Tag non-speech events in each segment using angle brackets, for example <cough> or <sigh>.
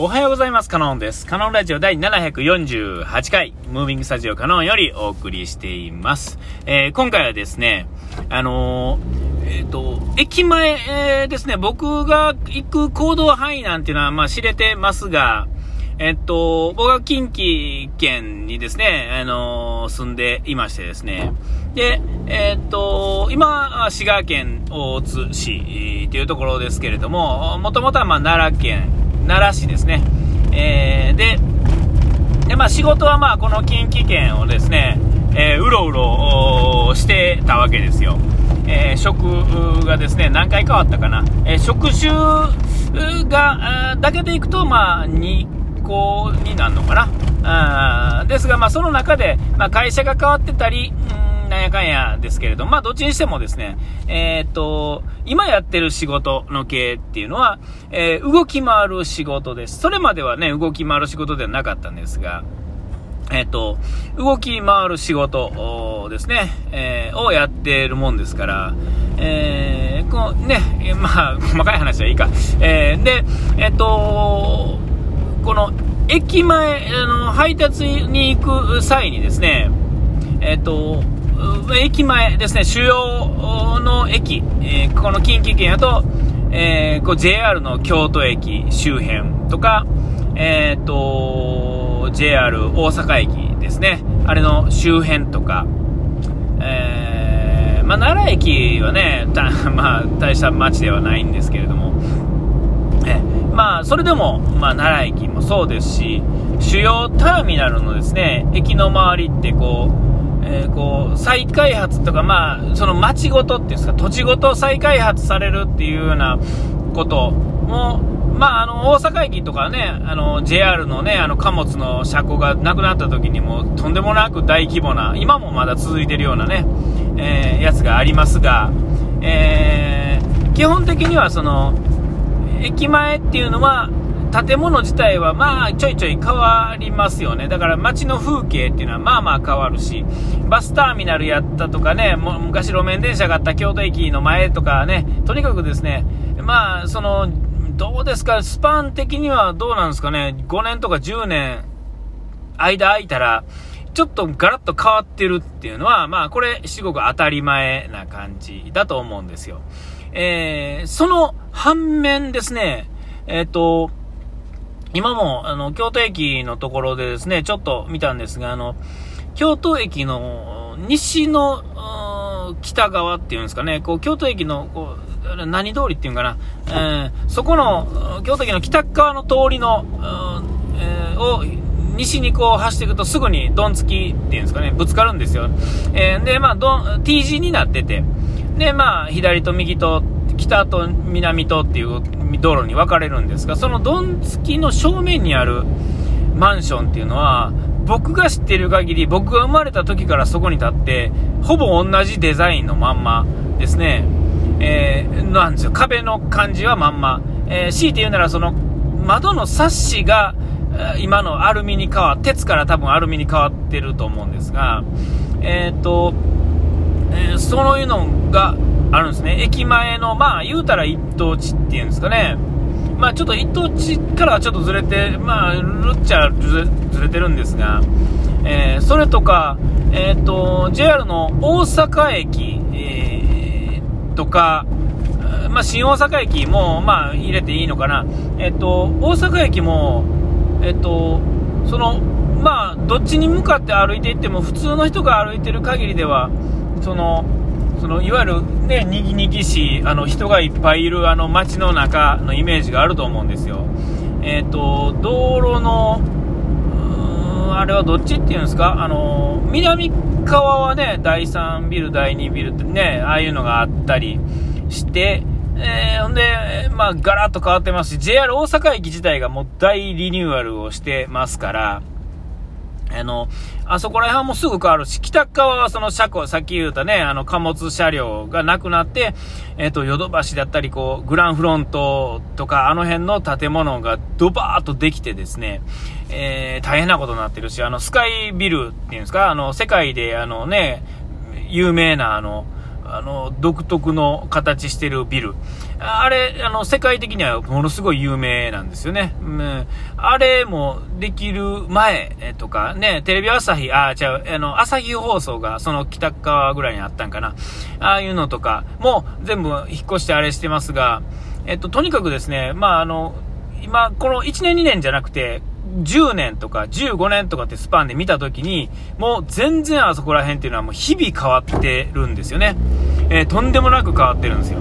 おはようございます。カノンです。カノンラジオ第748回、ムービングスタジオカノンよりお送りしています。えー、今回はですね、あのー、えっ、ー、と、駅前、え、ですね、僕が行く行動範囲なんていうのは、まあ知れてますが、えっと、僕は近畿圏にですね、あの住んでいましてですね、で、えっと、今、滋賀県大津市というところですけれども、もともとはま奈良県、奈良市ですね。えー、で、でまあ、仕事はまあこの近畿圏をですね、えー、うろうろしてたわけですよ。えー、職がですね、何回変わったかな。えー、職種が、だけでいくと、まあ、2個になるのかな。あですが、まあ、その中で、まあ、会社が変わってたり、うんなんやかんやですけれど、まあ、どっちにしてもですね、えー、っと、今やってる仕事の系っていうのは、えー、動き回る仕事です。それまではね、動き回る仕事ではなかったんですが、えっ、と、動き回る仕事ですね、えー、をやってるもんですから、えー、こうね、まあ、細かい話はいいか。えー、で、えっ、と、この駅前、あの、配達に行く際にですね、えっ、と、駅前ですね、主要の駅、えー、この近畿圏だと、えー、こう JR の京都駅周辺とか、え、ー、と、JR 大阪駅ですね、あれの周辺とか、えー、まあ、奈良駅はね、<laughs> まあ、大した街ではないんですけれども、えまあ、それでも、まあ、奈良駅もそうですし、主要ターミナルのですね、駅の周りってこう、えー、こう、再開発とか、まあ、その町ごとっていうんですか、土地ごと再開発されるっていうようなことも、まあ、あの、大阪駅とかね、あの、JR のね、あの、貨物の車庫がなくなった時にも、とんでもなく大規模な、今もまだ続いてるようなね、えー、やつがありますが、えー、基本的にはその、駅前っていうのは、建物自体はまあちょいちょい変わりますよね。だから街の風景っていうのはまあまあ変わるし、バスターミナルやったとかね、も昔路面電車があった京都駅の前とかね、とにかくですね、まあその、どうですか、スパン的にはどうなんですかね、5年とか10年、間空いたら、ちょっとガラッと変わってるっていうのは、まあこれ、至極当たり前な感じだと思うんですよ。えー、その反面ですね、えっ、ー、と、今も、あの、京都駅のところでですね、ちょっと見たんですが、あの、京都駅の西の、北側っていうんですかね、こう、京都駅の、こう、何通りっていうんかな、えー、そこの、京都駅の北側の通りの、えー、を、西にこう走っていくとすぐにドンつきっていうんですかね、ぶつかるんですよ。えー、で、まあ、T 字になってて、で、まあ、左と右と、北と南とっていう道路に分かれるんですが、そのドン付きの正面にあるマンションっていうのは、僕が知ってる限り、僕が生まれた時からそこに立って、ほぼ同じデザインのまんまですね。えー、なんですよ。壁の感じはまんま。えー、強いて言うなら、その、窓のサッシが、今のアルミに変わ、鉄から多分アルミに変わってると思うんですが、えっ、と、えー、そういうのがあるんですね。駅前の、まあ、言うたら一等地っていうんですかね。まあ、ちょっと一等地からはちょっとずれて、まあ、ルッチャずれてるんですが、えー、それとか、えっ、ー、と、JR の大阪駅、えー、とか、まあ、新大阪駅も、まあ、入れていいのかな。えっ、ー、と、大阪駅も、えっ、と、その、まあ、どっちに向かって歩いていっても、普通の人が歩いてる限りでは、その、そのいわゆる、ね、にぎにぎしいあの人がいっぱいいるあの街の中のイメージがあると思うんですよ。えーと、道路のあれはどっちっていうんですか、あの南側はね第3ビル、第2ビルってねああいうのがあったりして、えー、ほんで、まあ、ガラッと変わってますし、JR 大阪駅自体がもう大リニューアルをしてますから、あの、あそこら辺はもうすぐ変わるし、北側はその車庫、さっき言うたね、あの貨物車両がなくなって、えっ、と、ヨドバシだったり、こう、グランフロントとか、あの辺の建物がドバーッとできてですね、えー、大変なことになってるし、あの、スカイビルっていうんですか、あの、世界であのね、有名なあの、あの、独特の形してるビル。あれ、あの、世界的にはものすごい有名なんですよね。うん、あれもできる前とか、ね、テレビ朝日、あ、違う、あの、朝日放送がその北側ぐらいにあったんかな。ああいうのとかも全部引っ越してあれしてますが、えっと、とにかくですね、まあ、あの、今、この1年2年じゃなくて、10年とか15年とかってスパンで見たときに、もう全然あそこら辺っていうのはもう日々変わってるんですよね。えー、とんでもなく変わってるんですよ。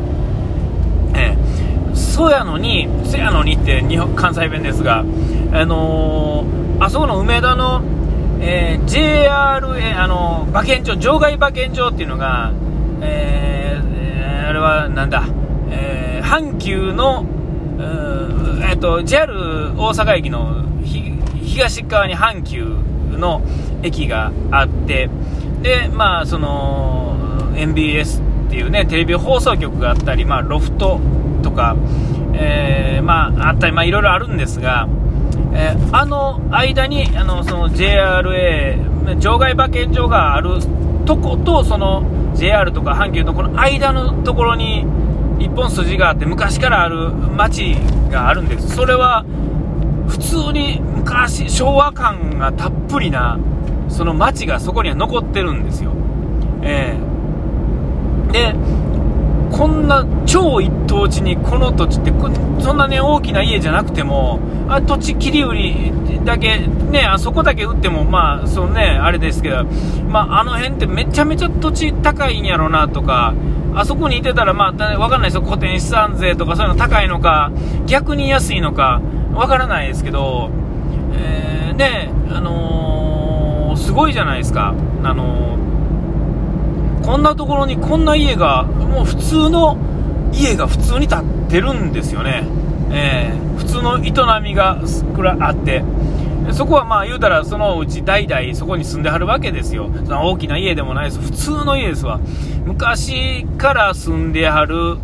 えー、そうやのに、そやのにって日本関西弁ですが、あのー、あそこの梅田の、えー、JRA、あの馬券場、場外馬券場っていうのが、えー、あれはなんだ、え、阪急の、えっと、JR 大阪駅の東側に阪急の駅があって、で、まあ、その、MBS っていうね、テレビ放送局があったり、まあ、ロフトとか、えー、まあ、あったり、まあ、いろいろあるんですが、えー、あの間に、あの、その JRA、場外馬券場があるとこと、その JR とか阪急のこの間のところに、一本筋があって、昔からある街があるんです。それは、普通に昔、昭和感がたっぷりな、その街がそこには残ってるんですよ。えー、で、こんな超一等地にこの土地ってそんなね大きな家じゃなくてもあ土地切り売りだけねあそこだけ売ってもまあそうねあれですけどまああの辺ってめちゃめちゃ土地高いんやろなとかあそこにいてたらまあわかんないですよ固定資産税とかそういうの高いのか逆に安いのかわからないですけど、えー、ね、あのー、すごいじゃないですか。あのー、こんなところにこんな家が、もう普通の家が普通に建ってるんですよね。えー、普通の営みがあって、そこはまあ言うたらそのうち代々そこに住んではるわけですよ。その大きな家でもないです。普通の家ですわ。昔から住んではる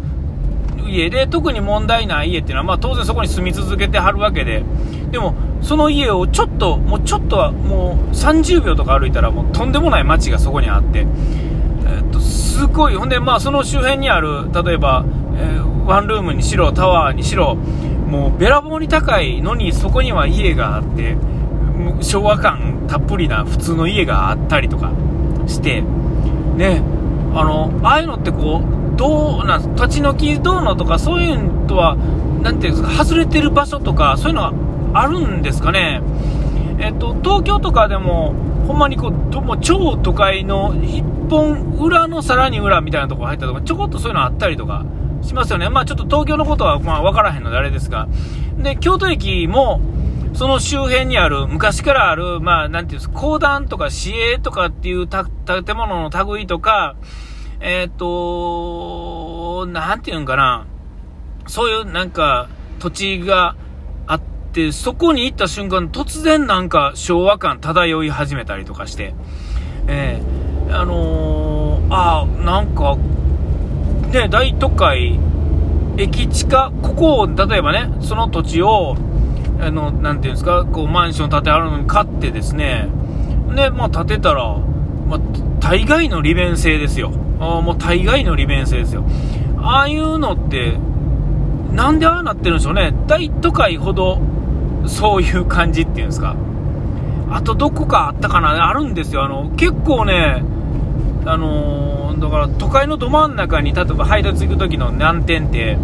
家で、特に問題ない家っていうのは、まあ当然そこに住み続けてはるわけで、でも、その家をちょっと、もうちょっとは、もう30秒とか歩いたら、もうとんでもない街がそこにあって、えっと、すごい、ほんで、まあその周辺にある、例えば、えー、ワンルームにしろ、タワーにしろ、もうべらぼうに高いのに、そこには家があって、昭和感たっぷりな普通の家があったりとかして、ね、あの、ああいうのってこう、どうなん立ち退き道路とかそういうのとは、なていうんですか、外れてる場所とか、そういうのはあるんですかね。えっと、東京とかでも、ほんまにこう、ども超都会の一本裏のさらに裏みたいなとこ入ったとか、ちょこっとそういうのあったりとかしますよね。まあちょっと東京のことはまあ分からへんのであれですが。で、京都駅も、その周辺にある、昔からある、まあ、なんていうんですか、公団とか市営とかっていう建物の類とか、えっ、と、なんていうんかな、そういうなんか土地があって、そこに行った瞬間、突然なんか昭和感漂い始めたりとかして、えー、あのー、あなんか、ね、大都会、駅地下、ここを、例えばね、その土地を、あの、なていうんですか、こう、マンション建てあるのに買ってですね、で、まあ、建てたら、まあ、大概の利便性ですよ。あもう大概の利便性ですよ。ああいうのって、なんでああなってるんでしょうね。大都会ほど、そういう感じっていうんですか。あとどこかあったかなあるんですよ。あの、結構ね、あのー、だから都会のど真ん中に、例えば配達行く時の難点って、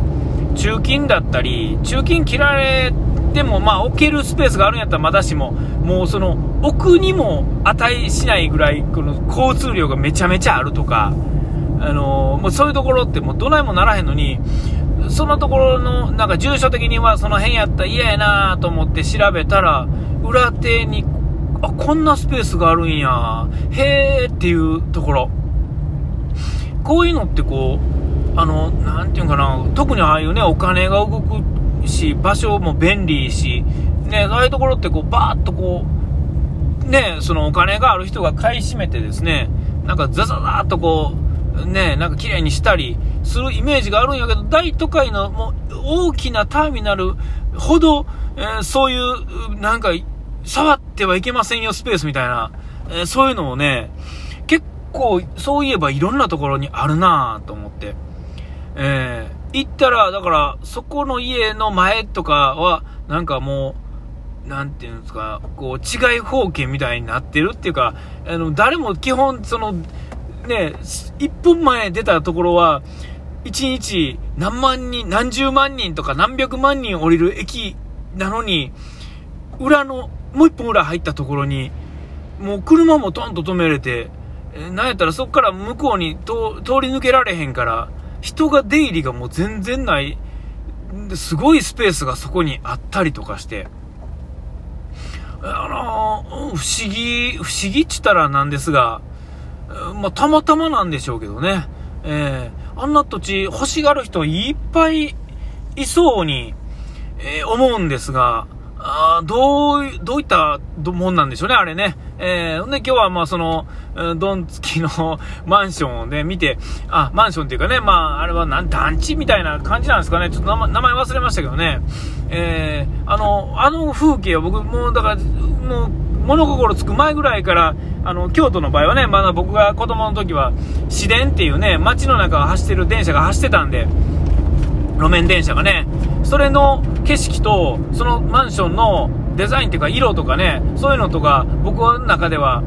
中勤だったり、中勤切られても、まあ、置けるスペースがあるんやったらまだしも、もうその、奥にも値しないぐらい、この交通量がめちゃめちゃあるとか、あのもうそういうところってもうどないもならへんのに、そのところの、なんか住所的にはその辺やったら嫌やなと思って調べたら、裏手に、あ、こんなスペースがあるんや、へーっていうところ。こういうのってこう、あの、なんていうかな、特にああいうね、お金が動くし、場所も便利し、ね、ああいうところってこう、バーっとこう、ね、そのお金がある人が買い占めてですね、なんかザザザーっとこう、ね、なんか綺麗にしたりするイメージがあるんやけど、大都会のもう大きなターミナルほど、えー、そういう、なんか、触ってはいけませんよスペースみたいな、えー、そういうのをね、結構、そういえばいろんなところにあるなぁと思って。え行ったら、だから、そこの家の前とかは、なんかもう、なんていうんですか、こう、違い方形みたいになってるっていうか、あの、誰も基本、その、ね、1分前出たところは、1日何万人、何十万人とか何百万人降りる駅なのに、裏の、もう一本裏入ったところに、もう車もトンと止めれて、なんやったらそこから向こうに通り抜けられへんから、人が出入りがもう全然ない、すごいスペースがそこにあったりとかして、あのー、不思議、不思議っちったらなんですが、まあ、たまたまなんでしょうけどね。えー、あんな土地欲しがる人いっぱいいそうに、えー、思うんですが、あどう、どういったもんなんでしょうね、あれね。えー、で、今日はまあその、ドン付きの <laughs> マンションをね、見て、あ、マンションっていうかね、まあ、あれはなん、団地みたいな感じなんですかね。ちょっと名前忘れましたけどね。えー、あの、あの風景を僕、もうだから、もう、物心つく前ぐらいから、あの、京都の場合はね、まだ僕が子供の時は、市電っていうね、街の中を走ってる電車が走ってたんで、路面電車がね、それの景色と、そのマンションのデザインっていうか色とかね、そういうのとか、僕の中では、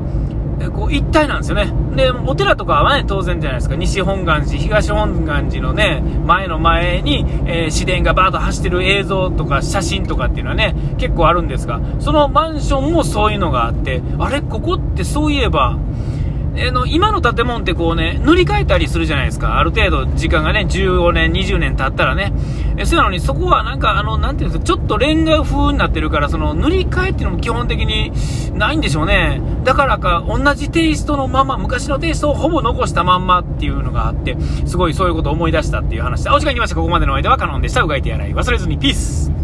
こう一体なんですよね。で、お寺とかはね、当然じゃないですか。西本願寺、東本願寺のね、前の前に、えー、市電がバーッと走ってる映像とか写真とかっていうのはね、結構あるんですが、そのマンションもそういうのがあって、あれ、ここってそういえば、えの今の建物ってこうね、塗り替えたりするじゃないですか。ある程度時間がね、15年、20年経ったらね。えそうなのに、そこはなんか、あの、なていうんですか、ちょっとレンガ風になってるから、その塗り替えっていうのも基本的にないんでしょうね。だからか、同じテイストのまま、昔のテイストをほぼ残したまんまっていうのがあって、すごいそういうことを思い出したっていう話で、お時間来ました。ここまでの間はカノンでした。うがいてやらい忘れずに、ピース